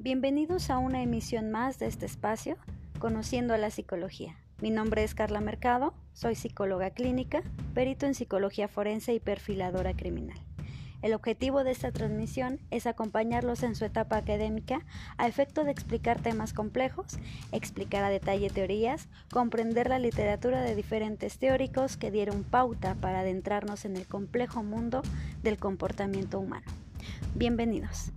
Bienvenidos a una emisión más de este espacio, Conociendo a la Psicología. Mi nombre es Carla Mercado, soy psicóloga clínica, perito en psicología forense y perfiladora criminal. El objetivo de esta transmisión es acompañarlos en su etapa académica a efecto de explicar temas complejos, explicar a detalle teorías, comprender la literatura de diferentes teóricos que dieron pauta para adentrarnos en el complejo mundo del comportamiento humano. Bienvenidos.